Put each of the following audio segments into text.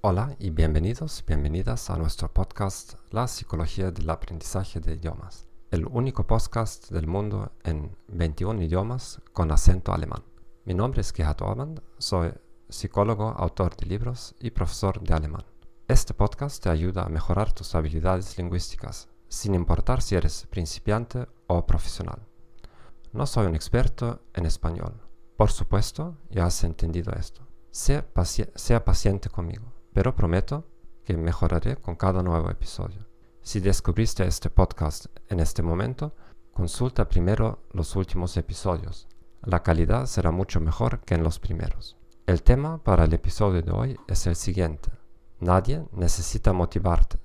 Hola y bienvenidos, bienvenidas a nuestro podcast La psicología del aprendizaje de idiomas, el único podcast del mundo en 21 idiomas con acento alemán. Mi nombre es Gerhard Ormand, soy psicólogo, autor de libros y profesor de alemán. Este podcast te ayuda a mejorar tus habilidades lingüísticas, sin importar si eres principiante o profesional. No soy un experto en español. Por supuesto, ya has entendido esto. Sea, sea paciente conmigo pero prometo que mejoraré con cada nuevo episodio. Si descubriste este podcast en este momento, consulta primero los últimos episodios. La calidad será mucho mejor que en los primeros. El tema para el episodio de hoy es el siguiente. Nadie necesita motivarte.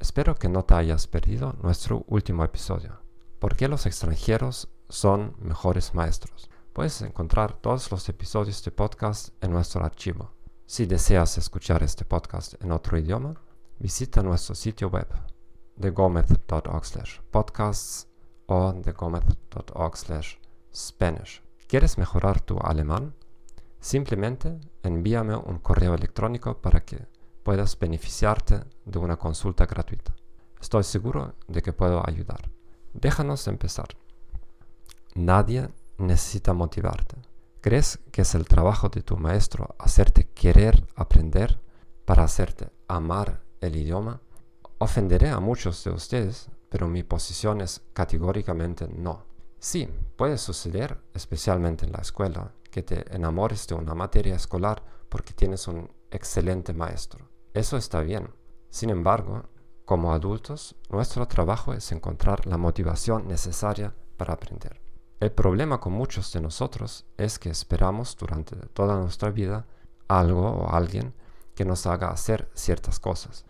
Espero que no te hayas perdido nuestro último episodio. ¿Por qué los extranjeros son mejores maestros? Puedes encontrar todos los episodios de podcast en nuestro archivo si deseas escuchar este podcast en otro idioma, visita nuestro sitio web thegometh.org podcasts o thegometh.org spanish. ¿Quieres mejorar tu alemán? Simplemente envíame un correo electrónico para que puedas beneficiarte de una consulta gratuita. Estoy seguro de que puedo ayudar. Déjanos empezar. Nadie necesita motivarte. ¿Crees que es el trabajo de tu maestro hacerte querer aprender para hacerte amar el idioma? Ofenderé a muchos de ustedes, pero mi posición es categóricamente no. Sí, puede suceder, especialmente en la escuela, que te enamores de una materia escolar porque tienes un excelente maestro. Eso está bien. Sin embargo, como adultos, nuestro trabajo es encontrar la motivación necesaria para aprender. El problema con muchos de nosotros es que esperamos durante toda nuestra vida algo o alguien que nos haga hacer ciertas cosas.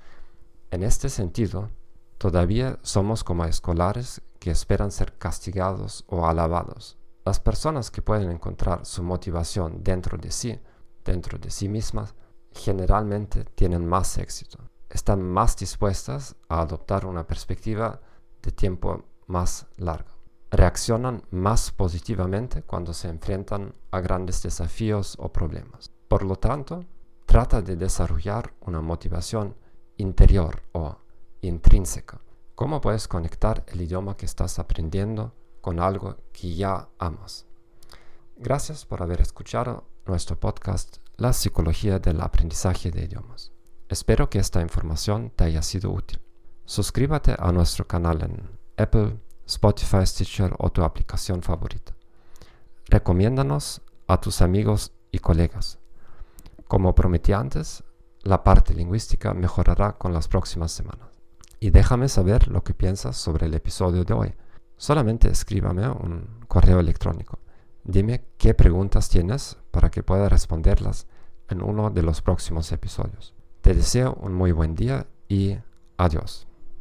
En este sentido, todavía somos como escolares que esperan ser castigados o alabados. Las personas que pueden encontrar su motivación dentro de sí, dentro de sí mismas, generalmente tienen más éxito. Están más dispuestas a adoptar una perspectiva de tiempo más largo reaccionan más positivamente cuando se enfrentan a grandes desafíos o problemas. Por lo tanto, trata de desarrollar una motivación interior o intrínseca. ¿Cómo puedes conectar el idioma que estás aprendiendo con algo que ya amas? Gracias por haber escuchado nuestro podcast La psicología del aprendizaje de idiomas. Espero que esta información te haya sido útil. Suscríbete a nuestro canal en Apple, Spotify, Stitcher o tu aplicación favorita. Recomiéndanos a tus amigos y colegas. Como prometí antes, la parte lingüística mejorará con las próximas semanas. Y déjame saber lo que piensas sobre el episodio de hoy. Solamente escríbame un correo electrónico. Dime qué preguntas tienes para que pueda responderlas en uno de los próximos episodios. Te deseo un muy buen día y adiós.